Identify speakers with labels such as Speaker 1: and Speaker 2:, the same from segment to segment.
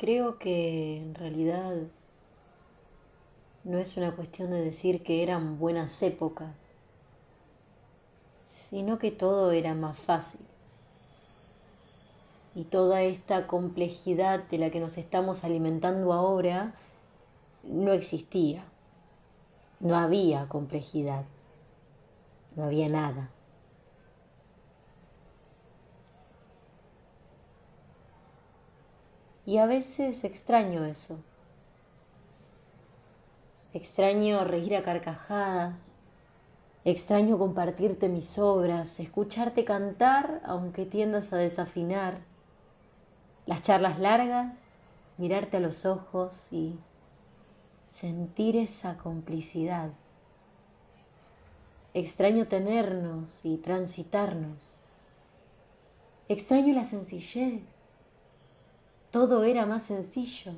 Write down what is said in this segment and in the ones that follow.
Speaker 1: Creo que en realidad no es una cuestión de decir que eran buenas épocas, sino que todo era más fácil. Y toda esta complejidad de la que nos estamos alimentando ahora no existía. No había complejidad. No había nada. Y a veces extraño eso. Extraño reír a carcajadas. Extraño compartirte mis obras, escucharte cantar aunque tiendas a desafinar. Las charlas largas, mirarte a los ojos y sentir esa complicidad. Extraño tenernos y transitarnos. Extraño la sencillez todo era más sencillo.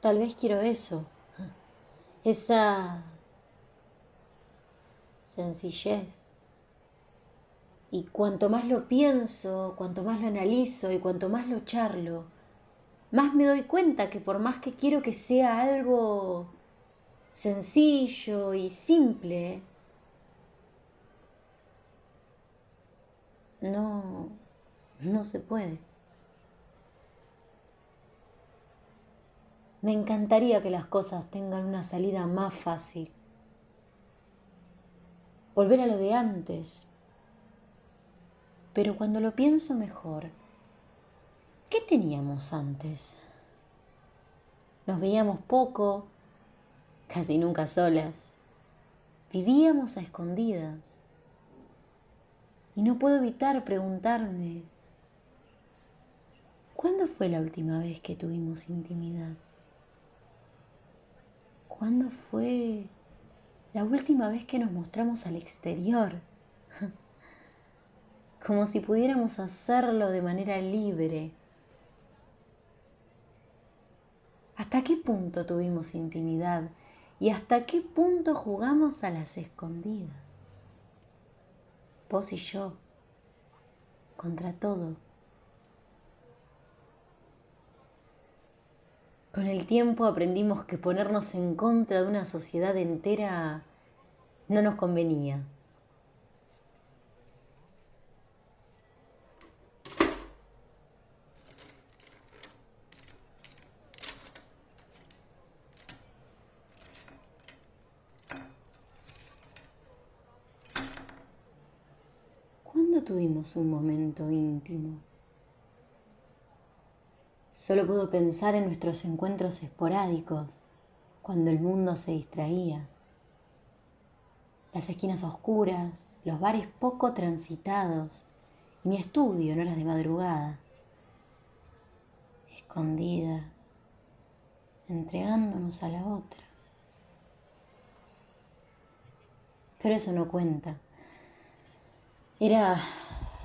Speaker 1: Tal vez quiero eso, esa sencillez. Y cuanto más lo pienso, cuanto más lo analizo y cuanto más lo charlo, más me doy cuenta que por más que quiero que sea algo sencillo y simple, no, no se puede. Me encantaría que las cosas tengan una salida más fácil. Volver a lo de antes. Pero cuando lo pienso mejor, ¿qué teníamos antes? Nos veíamos poco, casi nunca solas. Vivíamos a escondidas. Y no puedo evitar preguntarme, ¿cuándo fue la última vez que tuvimos intimidad? ¿Cuándo fue la última vez que nos mostramos al exterior? Como si pudiéramos hacerlo de manera libre. ¿Hasta qué punto tuvimos intimidad? ¿Y hasta qué punto jugamos a las escondidas? Vos y yo, contra todo. Con el tiempo aprendimos que ponernos en contra de una sociedad entera no nos convenía. Tuvimos un momento íntimo? Solo puedo pensar en nuestros encuentros esporádicos, cuando el mundo se distraía. Las esquinas oscuras, los bares poco transitados y mi estudio en horas de madrugada. Escondidas, entregándonos a la otra. Pero eso no cuenta. Era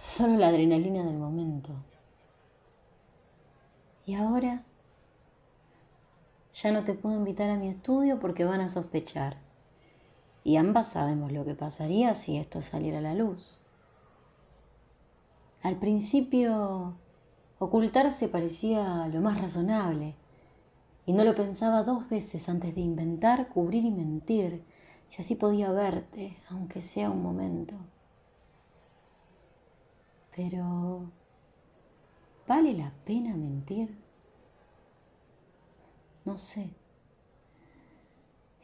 Speaker 1: solo la adrenalina del momento. Y ahora ya no te puedo invitar a mi estudio porque van a sospechar. Y ambas sabemos lo que pasaría si esto saliera a la luz. Al principio, ocultarse parecía lo más razonable, y no lo pensaba dos veces antes de inventar, cubrir y mentir, si así podía verte, aunque sea un momento. Pero, ¿vale la pena mentir? No sé.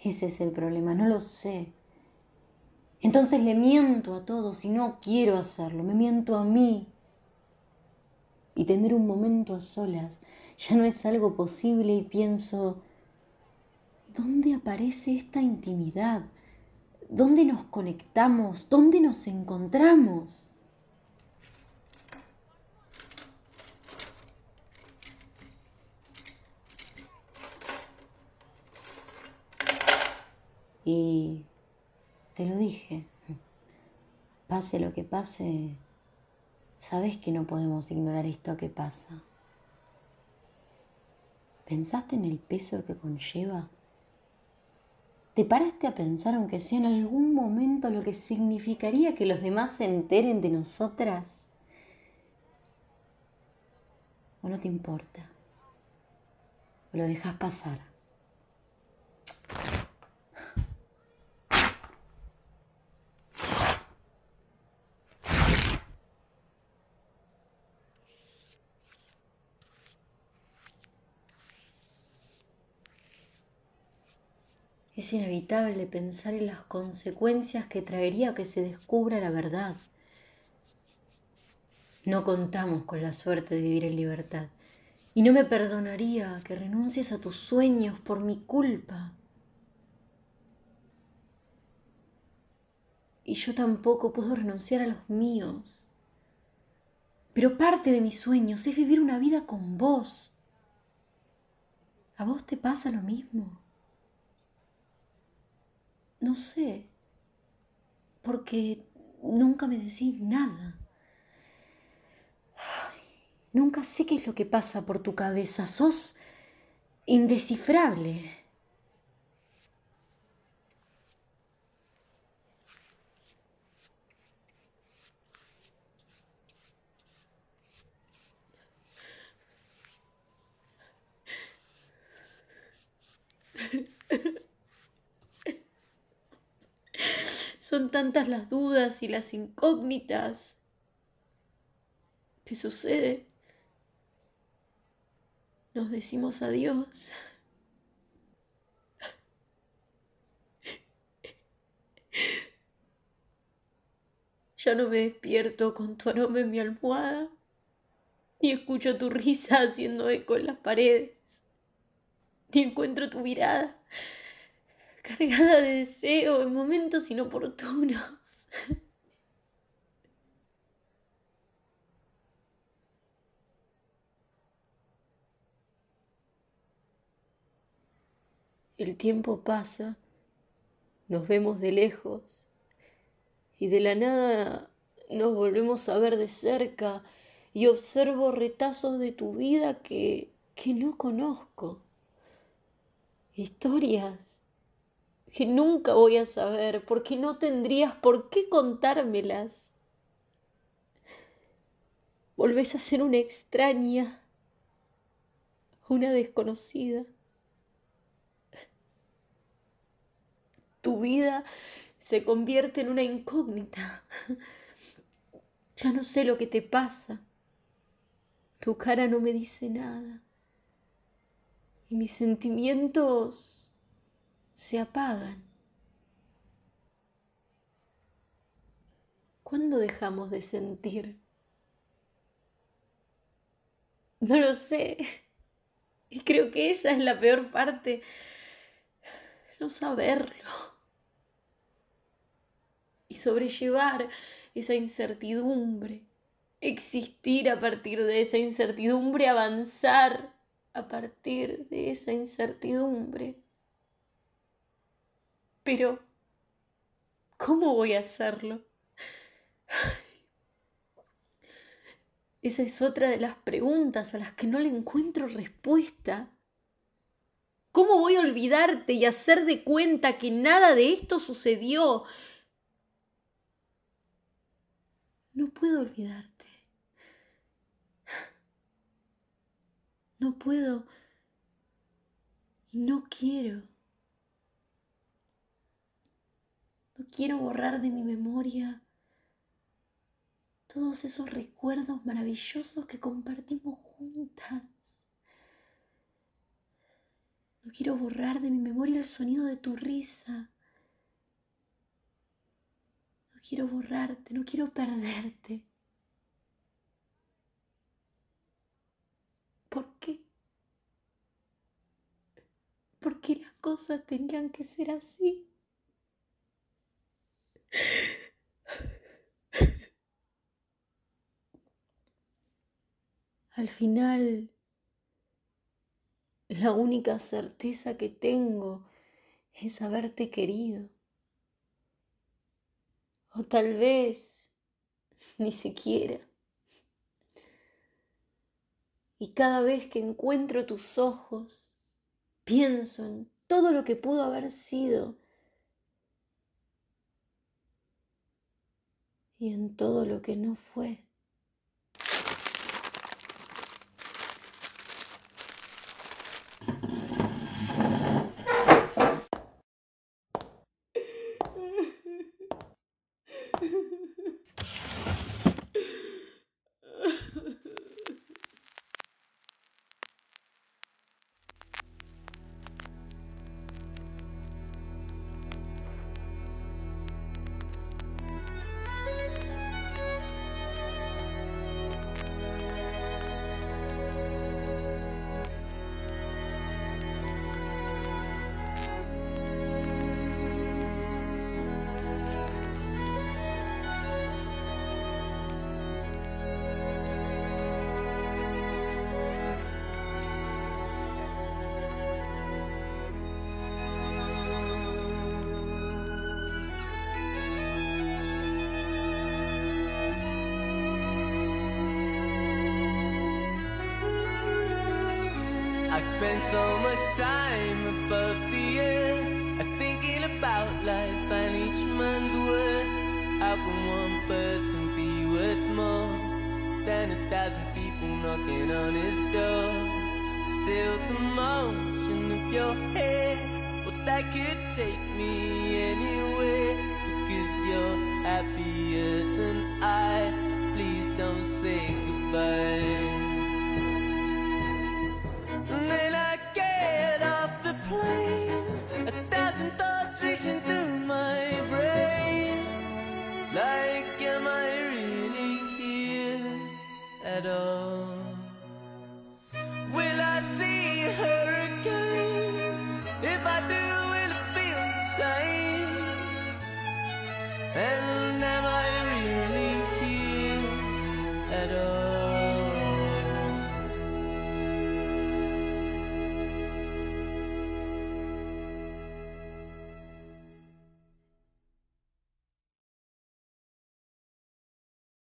Speaker 1: Ese es el problema, no lo sé. Entonces le miento a todos y no quiero hacerlo, me miento a mí. Y tener un momento a solas ya no es algo posible y pienso, ¿dónde aparece esta intimidad? ¿Dónde nos conectamos? ¿Dónde nos encontramos? Y te lo dije, pase lo que pase, sabes que no podemos ignorar esto que pasa. ¿Pensaste en el peso que conlleva? ¿Te paraste a pensar, aunque sea en algún momento, lo que significaría que los demás se enteren de nosotras? ¿O no te importa? ¿O lo dejas pasar? Es inevitable pensar en las consecuencias que traería que se descubra la verdad. No contamos con la suerte de vivir en libertad y no me perdonaría que renuncies a tus sueños por mi culpa. Y yo tampoco puedo renunciar a los míos. Pero parte de mis sueños es vivir una vida con vos. ¿A vos te pasa lo mismo? No sé, porque nunca me decís nada. nunca sé qué es lo que pasa por tu cabeza. Sos indescifrable. Son tantas las dudas y las incógnitas. ¿Qué sucede? Nos decimos adiós. Ya no me despierto con tu aroma en mi almohada, ni escucho tu risa haciendo eco en las paredes, ni encuentro tu mirada cargada de deseo en momentos inoportunos. El tiempo pasa, nos vemos de lejos y de la nada nos volvemos a ver de cerca y observo retazos de tu vida que, que no conozco. Historias que nunca voy a saber, porque no tendrías por qué contármelas. Volvés a ser una extraña, una desconocida. Tu vida se convierte en una incógnita. Ya no sé lo que te pasa. Tu cara no me dice nada. Y mis sentimientos se apagan. ¿Cuándo dejamos de sentir? No lo sé. Y creo que esa es la peor parte. No saberlo. Y sobrellevar esa incertidumbre. Existir a partir de esa incertidumbre. Avanzar a partir de esa incertidumbre. Pero, ¿cómo voy a hacerlo? Esa es otra de las preguntas a las que no le encuentro respuesta. ¿Cómo voy a olvidarte y hacer de cuenta que nada de esto sucedió? No puedo olvidarte. No puedo y no quiero. No quiero borrar de mi memoria todos esos recuerdos maravillosos que compartimos juntas. No quiero borrar de mi memoria el sonido de tu risa. No quiero borrarte, no quiero perderte. ¿Por qué? ¿Por qué las cosas tenían que ser así? Al final, la única certeza que tengo es haberte querido. O tal vez ni siquiera. Y cada vez que encuentro tus ojos, pienso en todo lo que pudo haber sido y en todo lo que no fue.
Speaker 2: I spend so much time above the earth, thinking about life and each man's worth. How can one person be worth more than a thousand people knocking on his door? Still the motion of your head, well that could take me anywhere because you're happier than I. Please don't say goodbye.